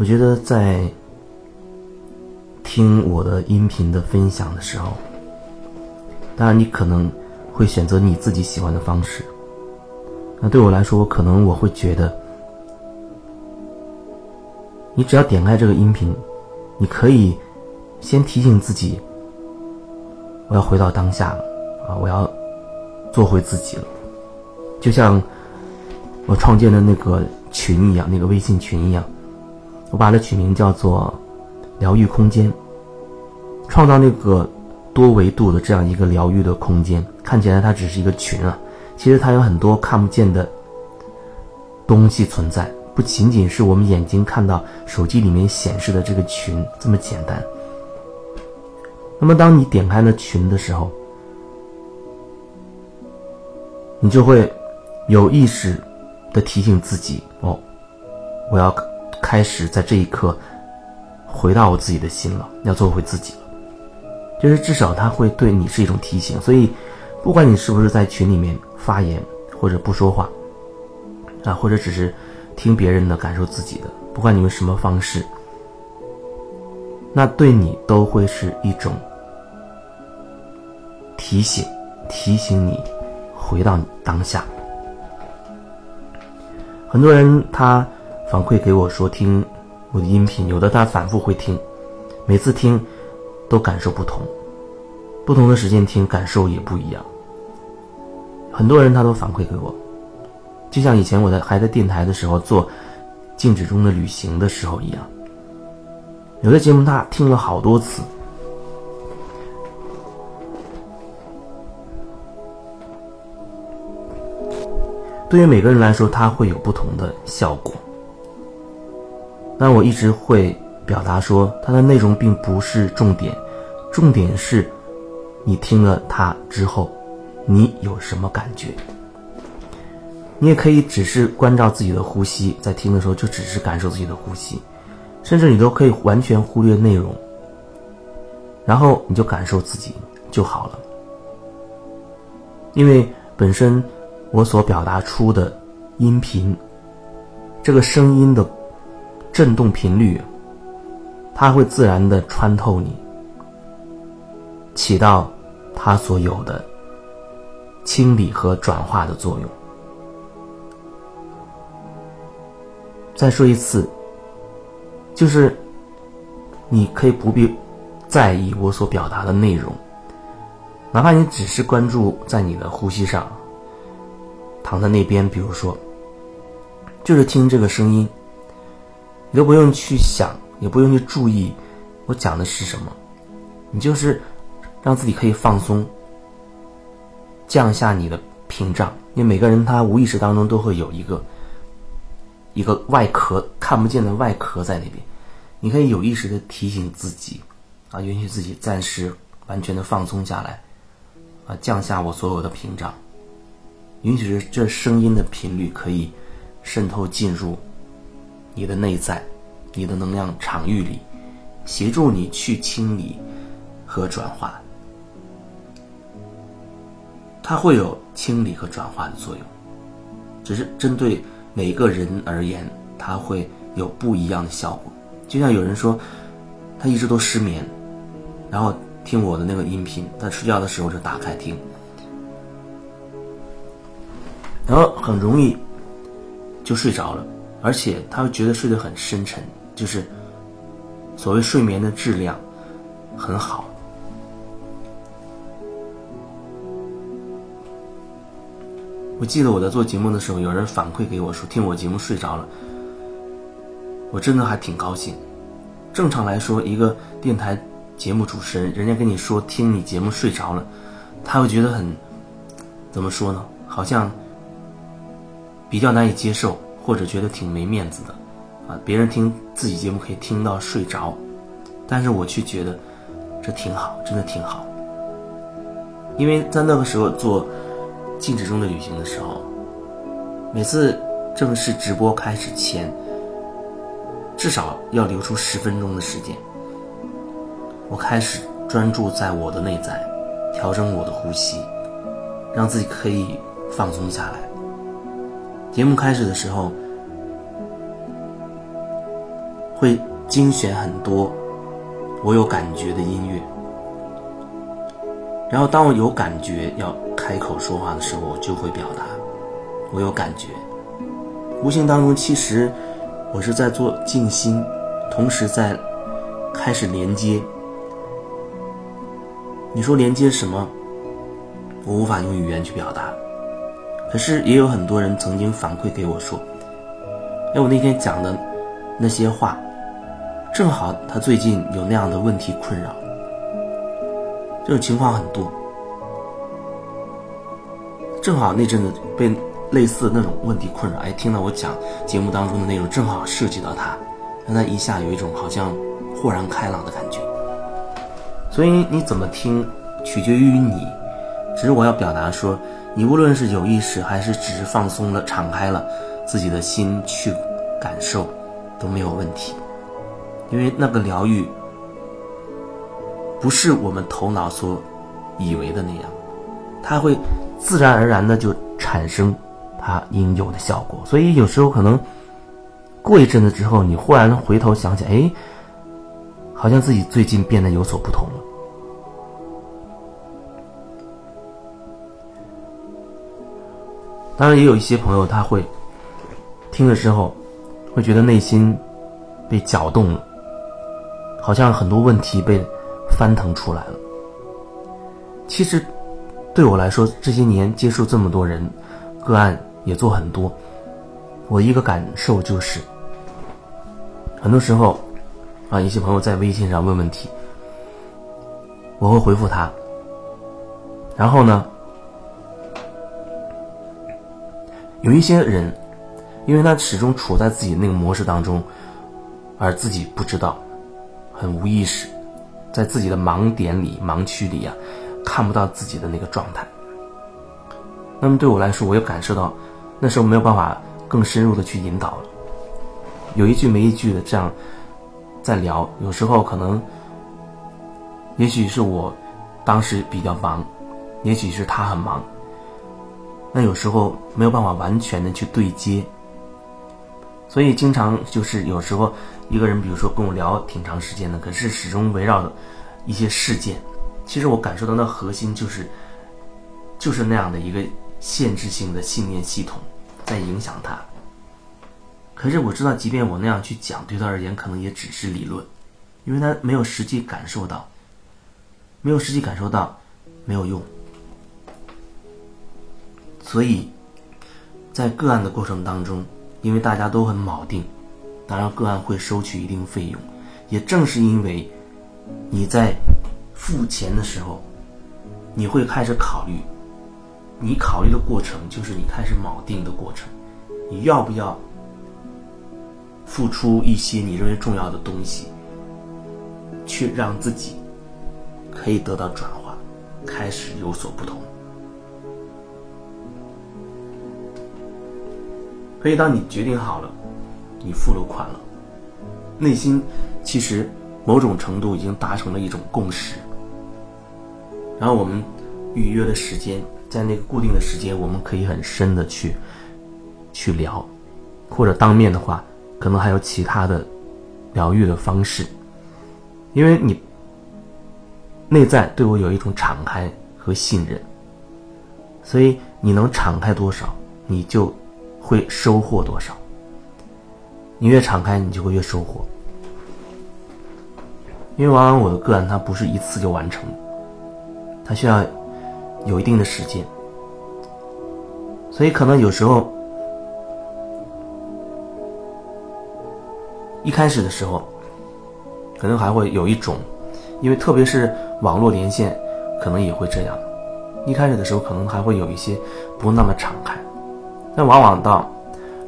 我觉得在听我的音频的分享的时候，当然你可能会选择你自己喜欢的方式。那对我来说，可能我会觉得，你只要点开这个音频，你可以先提醒自己，我要回到当下了，啊，我要做回自己了，就像我创建的那个群一样，那个微信群一样，我把它取名叫做“疗愈空间”，创造那个多维度的这样一个疗愈的空间。看起来它只是一个群啊，其实它有很多看不见的东西存在。不仅仅是我们眼睛看到手机里面显示的这个群这么简单。那么，当你点开了群的时候，你就会有意识的提醒自己：哦，我要开始在这一刻回到我自己的心了，要做回自己了。就是至少他会对你是一种提醒。所以，不管你是不是在群里面发言或者不说话，啊，或者只是。听别人的，感受自己的，不管你用什么方式，那对你都会是一种提醒，提醒你回到当下。很多人他反馈给我说，听我的音频，有的他反复会听，每次听都感受不同，不同的时间听感受也不一样。很多人他都反馈给我。就像以前我在还在电台的时候做《静止中的旅行》的时候一样，有的节目他听了好多次。对于每个人来说，它会有不同的效果。那我一直会表达说，它的内容并不是重点，重点是你听了它之后，你有什么感觉。你也可以只是关照自己的呼吸，在听的时候就只是感受自己的呼吸，甚至你都可以完全忽略内容，然后你就感受自己就好了。因为本身我所表达出的音频，这个声音的振动频率，它会自然的穿透你，起到它所有的清理和转化的作用。再说一次，就是你可以不必在意我所表达的内容，哪怕你只是关注在你的呼吸上，躺在那边，比如说，就是听这个声音，你都不用去想，也不用去注意我讲的是什么，你就是让自己可以放松，降下你的屏障，因为每个人他无意识当中都会有一个。一个外壳看不见的外壳在那边，你可以有意识的提醒自己，啊，允许自己暂时完全的放松下来，啊，降下我所有的屏障，允许这声音的频率可以渗透进入你的内在，你的能量场域里，协助你去清理和转化，它会有清理和转化的作用，只是针对。每个人而言，它会有不一样的效果。就像有人说，他一直都失眠，然后听我的那个音频，他睡觉的时候就打开听，然后很容易就睡着了，而且他会觉得睡得很深沉，就是所谓睡眠的质量很好。我记得我在做节目的时候，有人反馈给我说听我节目睡着了，我真的还挺高兴。正常来说，一个电台节目主持人，人家跟你说听你节目睡着了，他会觉得很怎么说呢？好像比较难以接受，或者觉得挺没面子的啊。别人听自己节目可以听到睡着，但是我却觉得这挺好，真的挺好，因为在那个时候做。静止中的旅行的时候，每次正式直播开始前，至少要留出十分钟的时间。我开始专注在我的内在，调整我的呼吸，让自己可以放松下来。节目开始的时候，会精选很多我有感觉的音乐，然后当我有感觉要开口说话的时候，我就会表达。我有感觉，无形当中其实我是在做静心，同时在开始连接。你说连接什么？我无法用语言去表达。可是也有很多人曾经反馈给我说：“哎，我那天讲的那些话。”正好他最近有那样的问题困扰，这种情况很多。正好那阵子被类似那种问题困扰，哎，听到我讲节目当中的内容，正好涉及到他，让他一下有一种好像豁然开朗的感觉。所以你怎么听，取决于你。只是我要表达说，你无论是有意识还是只是放松了、敞开了自己的心去感受，都没有问题。因为那个疗愈，不是我们头脑所以为的那样，它会自然而然的就产生它应有的效果。所以有时候可能过一阵子之后，你忽然回头想起，哎，好像自己最近变得有所不同了。当然，也有一些朋友他会听的时候，会觉得内心被搅动了。好像很多问题被翻腾出来了。其实，对我来说，这些年接触这么多人，个案也做很多，我一个感受就是，很多时候，啊，一些朋友在微信上问问题，我会回复他，然后呢，有一些人，因为他始终处在自己那个模式当中，而自己不知道。很无意识，在自己的盲点里、盲区里啊，看不到自己的那个状态。那么对我来说，我又感受到，那时候没有办法更深入的去引导了。有一句没一句的这样在聊，有时候可能，也许是我当时比较忙，也许是他很忙。那有时候没有办法完全的去对接，所以经常就是有时候。一个人，比如说跟我聊挺长时间的，可是始终围绕着一些事件。其实我感受到那核心就是，就是那样的一个限制性的信念系统在影响他。可是我知道，即便我那样去讲，对他而言可能也只是理论，因为他没有实际感受到，没有实际感受到，没有用。所以，在个案的过程当中，因为大家都很铆定。当然，个案会收取一定费用。也正是因为你在付钱的时候，你会开始考虑，你考虑的过程就是你开始锚定的过程。你要不要付出一些你认为重要的东西，去让自己可以得到转化，开始有所不同？所以，当你决定好了。你付了款了，内心其实某种程度已经达成了一种共识。然后我们预约的时间，在那个固定的时间，我们可以很深的去去聊，或者当面的话，可能还有其他的疗愈的方式。因为你内在对我有一种敞开和信任，所以你能敞开多少，你就会收获多少。你越敞开，你就会越收获。因为往往我的个案，它不是一次就完成，它需要有一定的时间，所以可能有时候一开始的时候，可能还会有一种，因为特别是网络连线，可能也会这样。一开始的时候，可能还会有一些不那么敞开，但往往到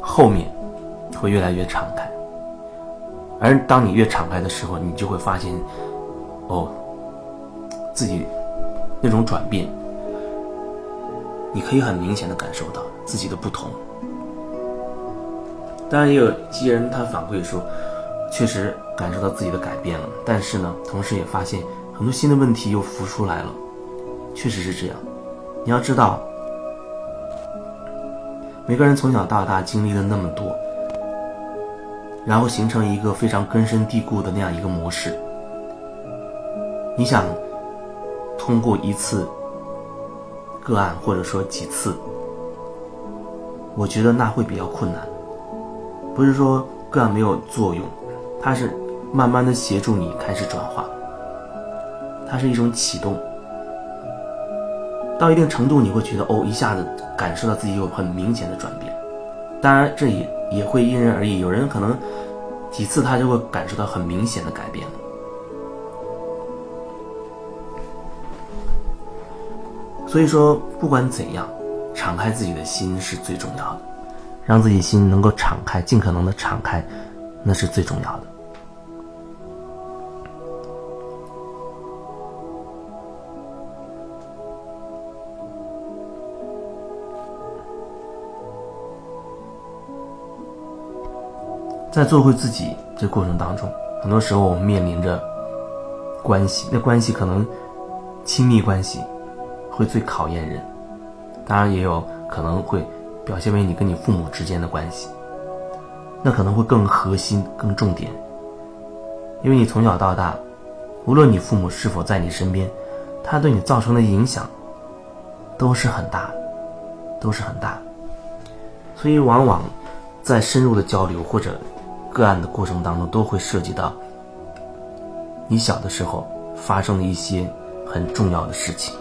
后面。会越来越敞开，而当你越敞开的时候，你就会发现，哦，自己那种转变，你可以很明显的感受到自己的不同。当然，也有些人他反馈说，确实感受到自己的改变了，但是呢，同时也发现很多新的问题又浮出来了。确实是这样，你要知道，每个人从小到大经历了那么多。然后形成一个非常根深蒂固的那样一个模式。你想通过一次个案，或者说几次，我觉得那会比较困难。不是说个案没有作用，它是慢慢的协助你开始转化，它是一种启动。到一定程度，你会觉得哦，一下子感受到自己有很明显的转变。当然，这也也会因人而异，有人可能几次他就会感受到很明显的改变了。所以说，不管怎样，敞开自己的心是最重要的，让自己心能够敞开，尽可能的敞开，那是最重要的。在做回自己这过程当中，很多时候我们面临着关系，那关系可能亲密关系。会最考验人，当然也有可能会表现为你跟你父母之间的关系，那可能会更核心、更重点，因为你从小到大，无论你父母是否在你身边，他对你造成的影响都是很大，都是很大，所以往往在深入的交流或者个案的过程当中，都会涉及到你小的时候发生的一些很重要的事情。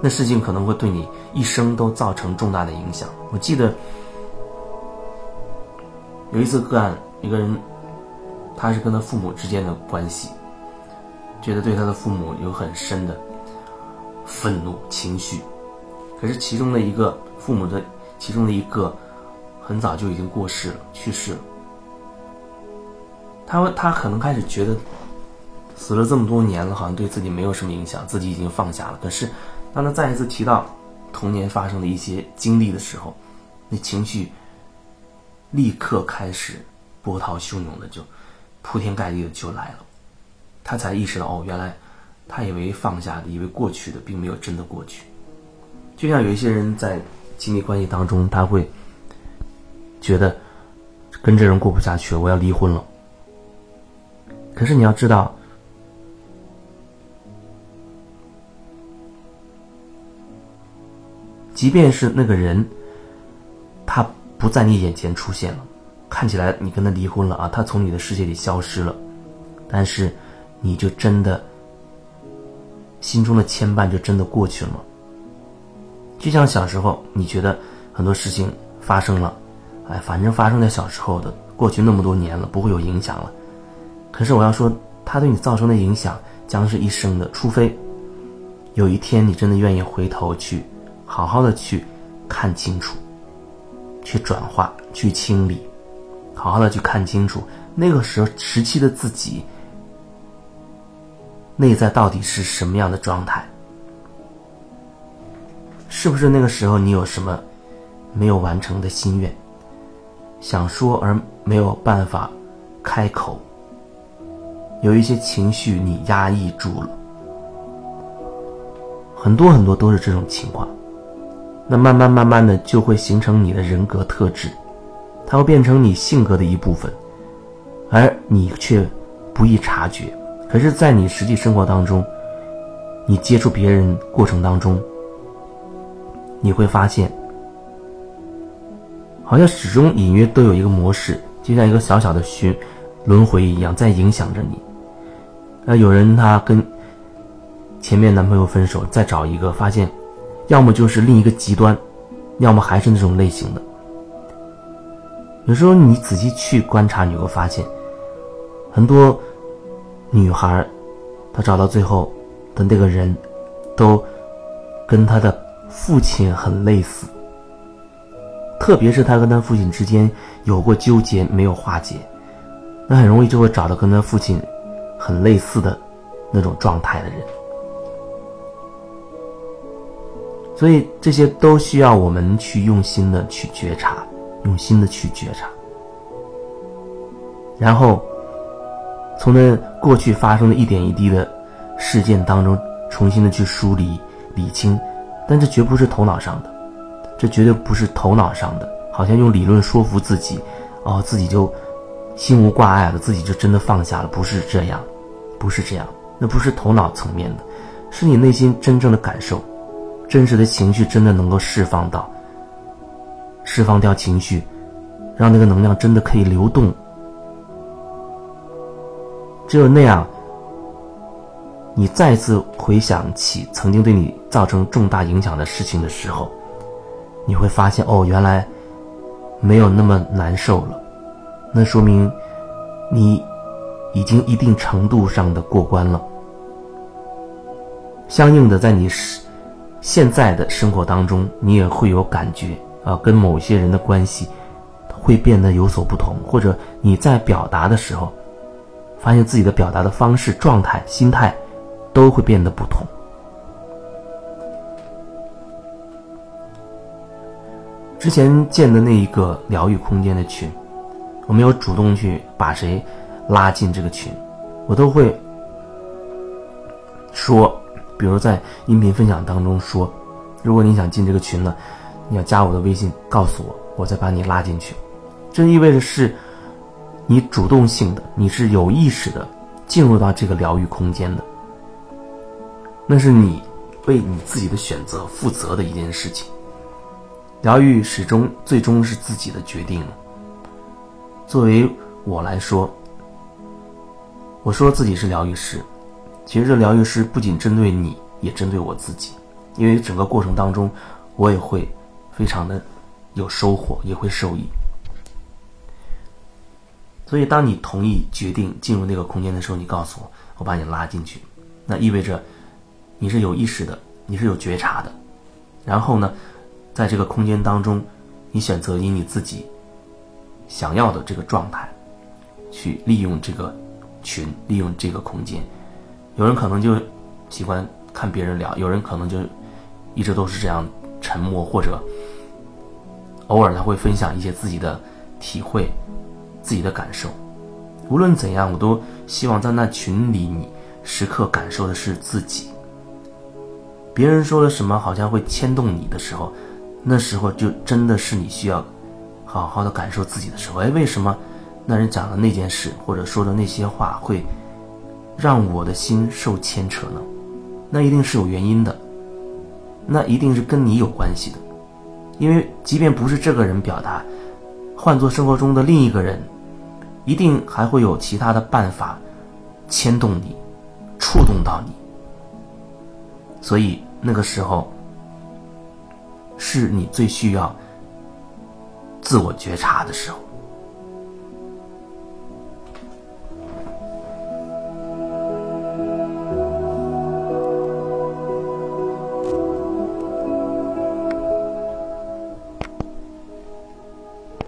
那事情可能会对你一生都造成重大的影响。我记得有一次个案，一个人，他是跟他父母之间的关系，觉得对他的父母有很深的愤怒情绪，可是其中的一个父母的其中的一个很早就已经过世了，去世了。他他可能开始觉得死了这么多年了，好像对自己没有什么影响，自己已经放下了。可是。当他再一次提到童年发生的一些经历的时候，那情绪立刻开始波涛汹涌的，就铺天盖地的就来了。他才意识到，哦，原来他以为放下的，以为过去的，并没有真的过去。就像有一些人在亲密关系当中，他会觉得跟这人过不下去了，我要离婚了。可是你要知道。即便是那个人，他不在你眼前出现了，看起来你跟他离婚了啊，他从你的世界里消失了，但是，你就真的心中的牵绊就真的过去了吗？就像小时候，你觉得很多事情发生了，哎，反正发生在小时候的，过去那么多年了，不会有影响了。可是我要说，他对你造成的影响将是一生的，除非有一天你真的愿意回头去。好好的去看清楚，去转化，去清理，好好的去看清楚那个时候时期的自己内在到底是什么样的状态，是不是那个时候你有什么没有完成的心愿，想说而没有办法开口，有一些情绪你压抑住了，很多很多都是这种情况。那慢慢慢慢的就会形成你的人格特质，它会变成你性格的一部分，而你却不易察觉。可是，在你实际生活当中，你接触别人过程当中，你会发现，好像始终隐约都有一个模式，就像一个小小的循轮回一样，在影响着你。那有人他跟前面男朋友分手，再找一个，发现。要么就是另一个极端，要么还是那种类型的。有时候你仔细去观察，你会发现，很多女孩，她找到最后的那个人，都跟她的父亲很类似。特别是他跟他父亲之间有过纠结没有化解，那很容易就会找到跟他父亲很类似的那种状态的人。所以这些都需要我们去用心的去觉察，用心的去觉察，然后从那过去发生的一点一滴的事件当中，重新的去梳理、理清。但这绝不是头脑上的，这绝对不是头脑上的，好像用理论说服自己，哦，自己就心无挂碍了，自己就真的放下了。不是这样，不是这样，那不是头脑层面的，是你内心真正的感受，真实的情绪真的能够释放到，释放掉情绪，让那个能量真的可以流动。只有那样，你再次回想起曾经对你造成重大影响的事情的时候，你会发现，哦，原来没有那么难受了。那说明你已经一定程度上的过关了。相应的，在你现在的生活当中，你也会有感觉啊，跟某些人的关系会变得有所不同，或者你在表达的时候。发现自己的表达的方式、状态、心态都会变得不同。之前建的那一个疗愈空间的群，我没有主动去把谁拉进这个群，我都会说，比如在音频分享当中说，如果你想进这个群呢，你要加我的微信，告诉我，我再把你拉进去。这意味着是。你主动性的，你是有意识的进入到这个疗愈空间的，那是你为你自己的选择负责的一件事情。疗愈始终最终是自己的决定。作为我来说，我说自己是疗愈师，其实这疗愈师不仅针对你，也针对我自己，因为整个过程当中，我也会非常的有收获，也会受益。所以，当你同意决定进入那个空间的时候，你告诉我，我把你拉进去，那意味着你是有意识的，你是有觉察的。然后呢，在这个空间当中，你选择以你自己想要的这个状态去利用这个群，利用这个空间。有人可能就喜欢看别人聊，有人可能就一直都是这样沉默，或者偶尔他会分享一些自己的体会。自己的感受，无论怎样，我都希望在那群里，你时刻感受的是自己。别人说了什么，好像会牵动你的时候，那时候就真的是你需要好好的感受自己的时候。哎，为什么那人讲的那件事，或者说的那些话，会让我的心受牵扯呢？那一定是有原因的，那一定是跟你有关系的，因为即便不是这个人表达。换做生活中的另一个人，一定还会有其他的办法牵动你、触动到你。所以那个时候，是你最需要自我觉察的时候。